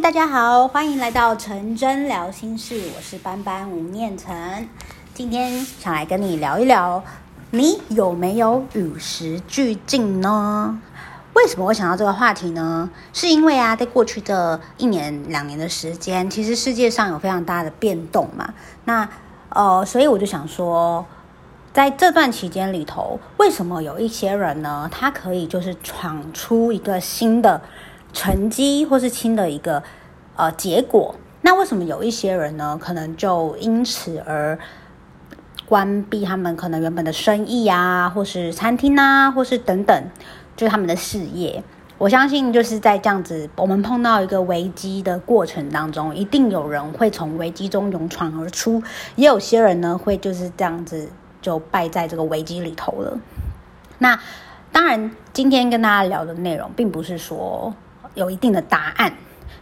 大家好，欢迎来到陈真聊心事，我是班班吴念晨。今天想来跟你聊一聊，你有没有与时俱进呢？为什么会想到这个话题呢？是因为啊，在过去的一年两年的时间，其实世界上有非常大的变动嘛。那呃，所以我就想说，在这段期间里头，为什么有一些人呢，他可以就是闯出一个新的成绩，或是新的一个。呃，结果那为什么有一些人呢，可能就因此而关闭他们可能原本的生意啊，或是餐厅啊，或是等等，就是他们的事业。我相信就是在这样子，我们碰到一个危机的过程当中，一定有人会从危机中勇闯而出，也有些人呢会就是这样子就败在这个危机里头了。那当然，今天跟大家聊的内容，并不是说有一定的答案。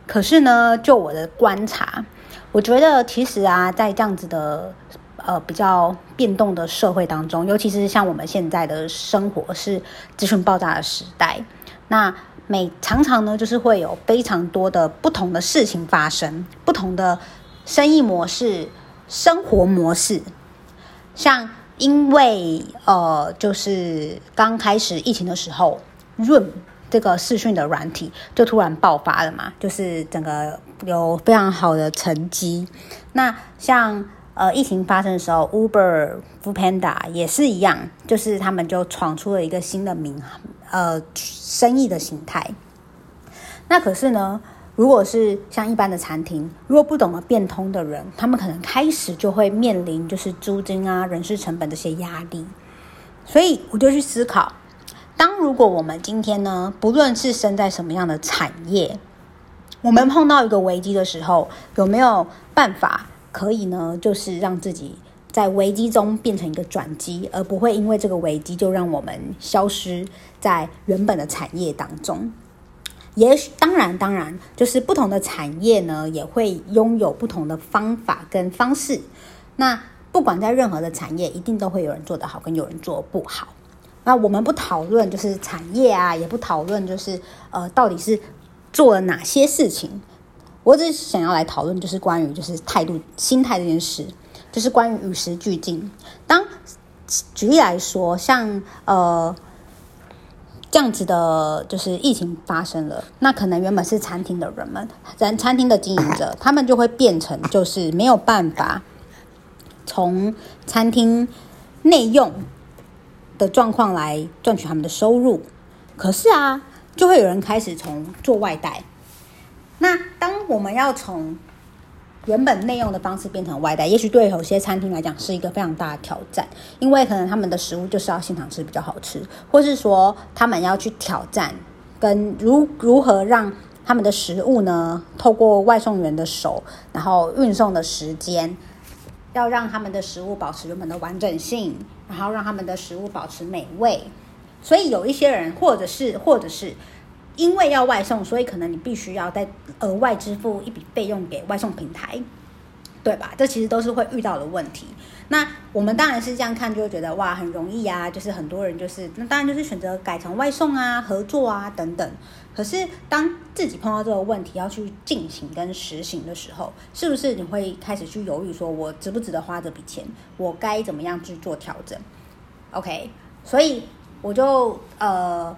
可是呢，就我的观察，我觉得其实啊，在这样子的呃比较变动的社会当中，尤其是像我们现在的生活是资讯爆炸的时代，那每常常呢就是会有非常多的不同的事情发生，不同的生意模式、生活模式，像因为呃就是刚开始疫情的时候润。这个视讯的软体就突然爆发了嘛，就是整个有非常好的成绩。那像呃疫情发生的时候，Uber、f o o p a n d a 也是一样，就是他们就闯出了一个新的名呃生意的形态。那可是呢，如果是像一般的餐厅，如果不懂得变通的人，他们可能开始就会面临就是租金啊、人事成本这些压力。所以我就去思考。当如果我们今天呢，不论是身在什么样的产业，我们碰到一个危机的时候，有没有办法可以呢？就是让自己在危机中变成一个转机，而不会因为这个危机就让我们消失在原本的产业当中。也许当然，当然，就是不同的产业呢，也会拥有不同的方法跟方式。那不管在任何的产业，一定都会有人做得好，跟有人做不好。那我们不讨论就是产业啊，也不讨论就是呃，到底是做了哪些事情。我只是想要来讨论，就是关于就是态度、心态这件事，就是关于与时俱进。当举例来说，像呃这样子的，就是疫情发生了，那可能原本是餐厅的人们，咱餐厅的经营者，他们就会变成就是没有办法从餐厅内用。的状况来赚取他们的收入，可是啊，就会有人开始从做外带。那当我们要从原本内用的方式变成外带，也许对有些餐厅来讲是一个非常大的挑战，因为可能他们的食物就是要现场吃比较好吃，或是说他们要去挑战跟如如何让他们的食物呢，透过外送员的手，然后运送的时间。要让他们的食物保持原本的完整性，然后让他们的食物保持美味。所以有一些人，或者是或者是因为要外送，所以可能你必须要再额外支付一笔费用给外送平台，对吧？这其实都是会遇到的问题。那我们当然是这样看，就会觉得哇，很容易啊，就是很多人就是那当然就是选择改成外送啊、合作啊等等。可是，当自己碰到这个问题要去进行跟实行的时候，是不是你会开始去犹豫，说我值不值得花这笔钱？我该怎么样去做调整？OK，所以我就呃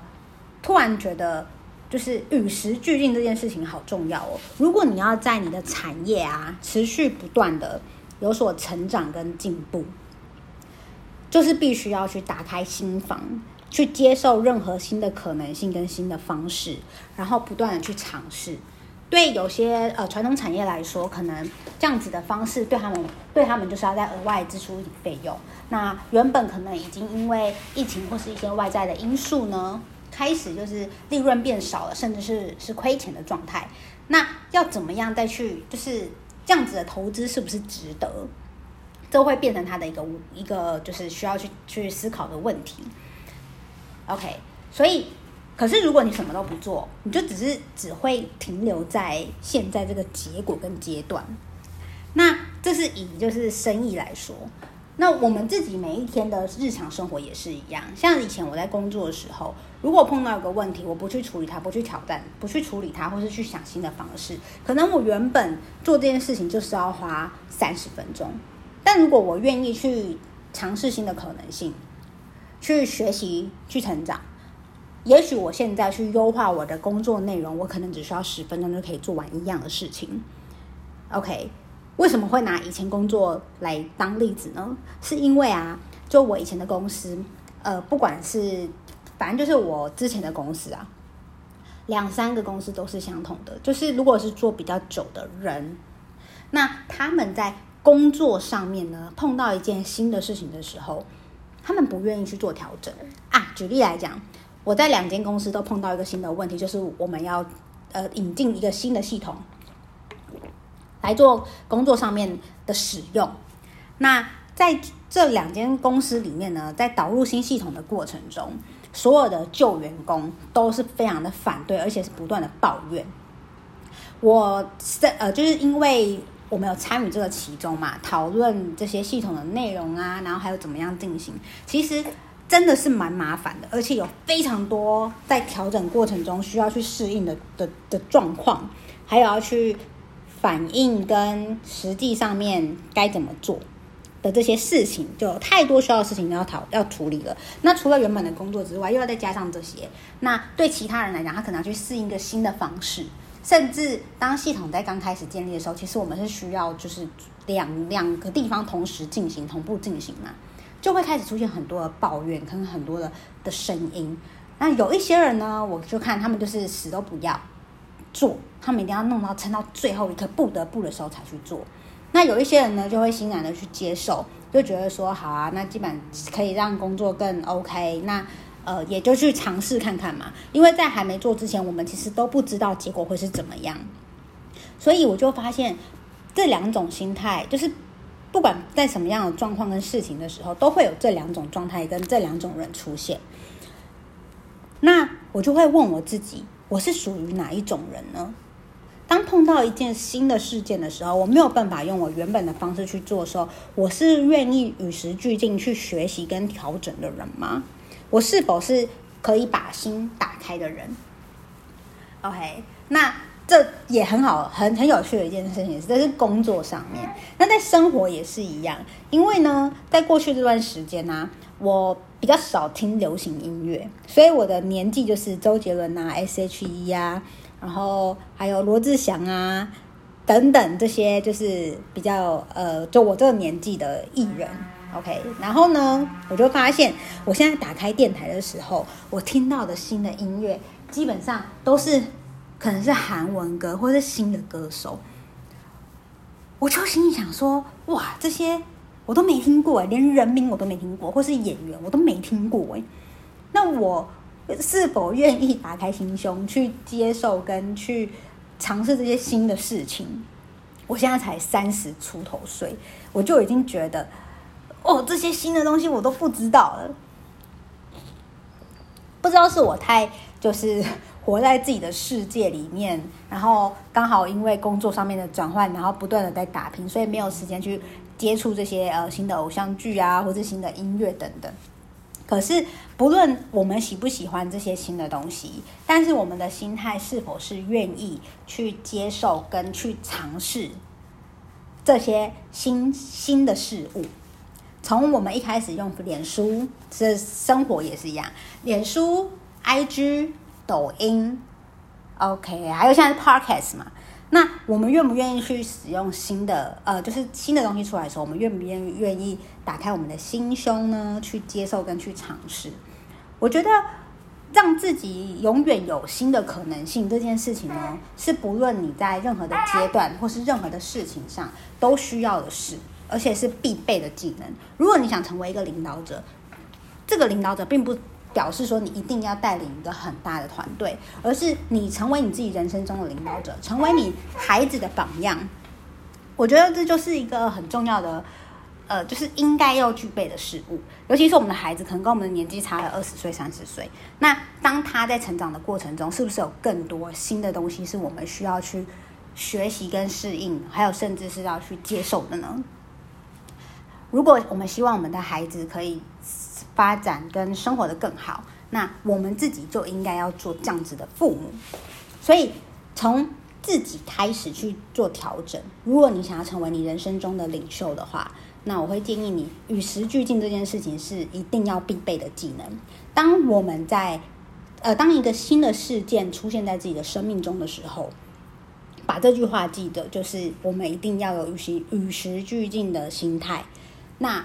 突然觉得，就是与时俱进这件事情好重要哦。如果你要在你的产业啊持续不断的有所成长跟进步，就是必须要去打开心房。去接受任何新的可能性跟新的方式，然后不断的去尝试。对有些呃传统产业来说，可能这样子的方式对他们对他们就是要再额外支出一笔费用。那原本可能已经因为疫情或是一些外在的因素呢，开始就是利润变少了，甚至是是亏钱的状态。那要怎么样再去就是这样子的投资是不是值得？这会变成他的一个一个就是需要去去思考的问题。OK，所以，可是如果你什么都不做，你就只是只会停留在现在这个结果跟阶段。那这是以就是生意来说，那我们自己每一天的日常生活也是一样。像以前我在工作的时候，如果碰到一个问题，我不去处理它，不去挑战，不去处理它，或是去想新的方式，可能我原本做这件事情就是要花三十分钟。但如果我愿意去尝试新的可能性，去学习，去成长，也许我现在去优化我的工作内容，我可能只需要十分钟就可以做完一样的事情。OK。为什么会拿以前工作来当例子呢？是因为啊，就我以前的公司，呃，不管是反正就是我之前的公司啊，两三个公司都是相同的。就是如果是做比较久的人，那他们在工作上面呢，碰到一件新的事情的时候，他们不愿意去做调整啊。举例来讲，我在两间公司都碰到一个新的问题，就是我们要呃引进一个新的系统。来做工作上面的使用。那在这两间公司里面呢，在导入新系统的过程中，所有的旧员工都是非常的反对，而且是不断的抱怨。我是呃，就是因为我们有参与这个其中嘛，讨论这些系统的内容啊，然后还有怎么样进行，其实真的是蛮麻烦的，而且有非常多在调整过程中需要去适应的的的状况，还有要去。反应跟实际上面该怎么做的这些事情，就有太多需要的事情要讨要处理了。那除了原本的工作之外，又要再加上这些，那对其他人来讲，他可能要去适应一个新的方式。甚至当系统在刚开始建立的时候，其实我们是需要就是两两个地方同时进行、同步进行嘛，就会开始出现很多的抱怨跟很多的的声音。那有一些人呢，我就看他们就是死都不要。做，他们一定要弄到撑到最后一刻，不得不的时候才去做。那有一些人呢，就会欣然的去接受，就觉得说好啊，那基本可以让工作更 OK。那呃，也就去尝试看看嘛。因为在还没做之前，我们其实都不知道结果会是怎么样。所以我就发现这两种心态，就是不管在什么样的状况跟事情的时候，都会有这两种状态跟这两种人出现。那我就会问我自己。我是属于哪一种人呢？当碰到一件新的事件的时候，我没有办法用我原本的方式去做的时候，我是愿意与时俱进去学习跟调整的人吗？我是否是可以把心打开的人？OK，那这也很好，很很有趣的一件事情是，这是工作上面，那在生活也是一样。因为呢，在过去这段时间呢、我。比较少听流行音乐，所以我的年纪就是周杰伦啊、S.H.E 啊，然后还有罗志祥啊等等这些，就是比较呃，就我这个年纪的艺人。OK，然后呢，我就发现我现在打开电台的时候，我听到的新的音乐基本上都是可能是韩文歌或是新的歌手，我就心里想说，哇，这些。我都没听过，连人名我都没听过，或是演员我都没听过哎。那我是否愿意打开心胸去接受跟去尝试这些新的事情？我现在才三十出头岁，我就已经觉得哦，这些新的东西我都不知道了。不知道是我太就是活在自己的世界里面，然后刚好因为工作上面的转换，然后不断的在打拼，所以没有时间去。接触这些呃新的偶像剧啊，或者新的音乐等等。可是不论我们喜不喜欢这些新的东西，但是我们的心态是否是愿意去接受跟去尝试这些新新的事物？从我们一开始用脸书，这生活也是一样，脸书、IG、抖音，OK，还有现在是 Podcast 嘛。那我们愿不愿意去使用新的呃，就是新的东西出来的时候，我们愿不愿意愿意打开我们的心胸呢？去接受跟去尝试。我觉得让自己永远有新的可能性这件事情呢，是不论你在任何的阶段或是任何的事情上都需要的事，而且是必备的技能。如果你想成为一个领导者，这个领导者并不。表示说你一定要带领一个很大的团队，而是你成为你自己人生中的领导者，成为你孩子的榜样。我觉得这就是一个很重要的，呃，就是应该要具备的事物。尤其是我们的孩子，可能跟我们的年纪差了二十岁、三十岁。那当他在成长的过程中，是不是有更多新的东西是我们需要去学习跟适应，还有甚至是要去接受的呢？如果我们希望我们的孩子可以发展跟生活得更好，那我们自己就应该要做这样子的父母。所以从自己开始去做调整。如果你想要成为你人生中的领袖的话，那我会建议你与时俱进这件事情是一定要必备的技能。当我们在呃，当一个新的事件出现在自己的生命中的时候，把这句话记得，就是我们一定要有与时与时俱进的心态。那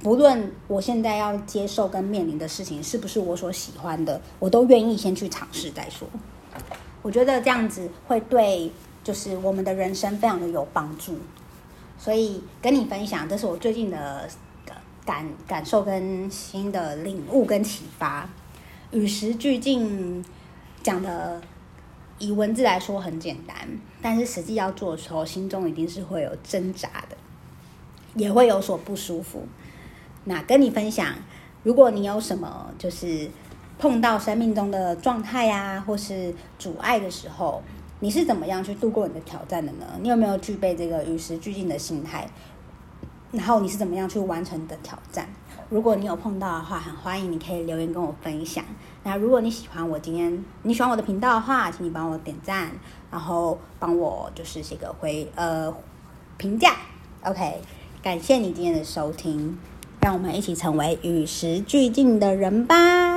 不论我现在要接受跟面临的事情是不是我所喜欢的，我都愿意先去尝试再说。我觉得这样子会对，就是我们的人生非常的有帮助。所以跟你分享，这是我最近的感感受跟新的领悟跟启发。与时俱进讲的以文字来说很简单，但是实际要做的时候，心中一定是会有挣扎的，也会有所不舒服。那跟你分享，如果你有什么就是碰到生命中的状态呀，或是阻碍的时候，你是怎么样去度过你的挑战的呢？你有没有具备这个与时俱进的心态？然后你是怎么样去完成你的挑战？如果你有碰到的话，很欢迎你可以留言跟我分享。那如果你喜欢我今天你喜欢我的频道的话，请你帮我点赞，然后帮我就是写个回呃评价。OK，感谢你今天的收听，让我们一起成为与时俱进的人吧。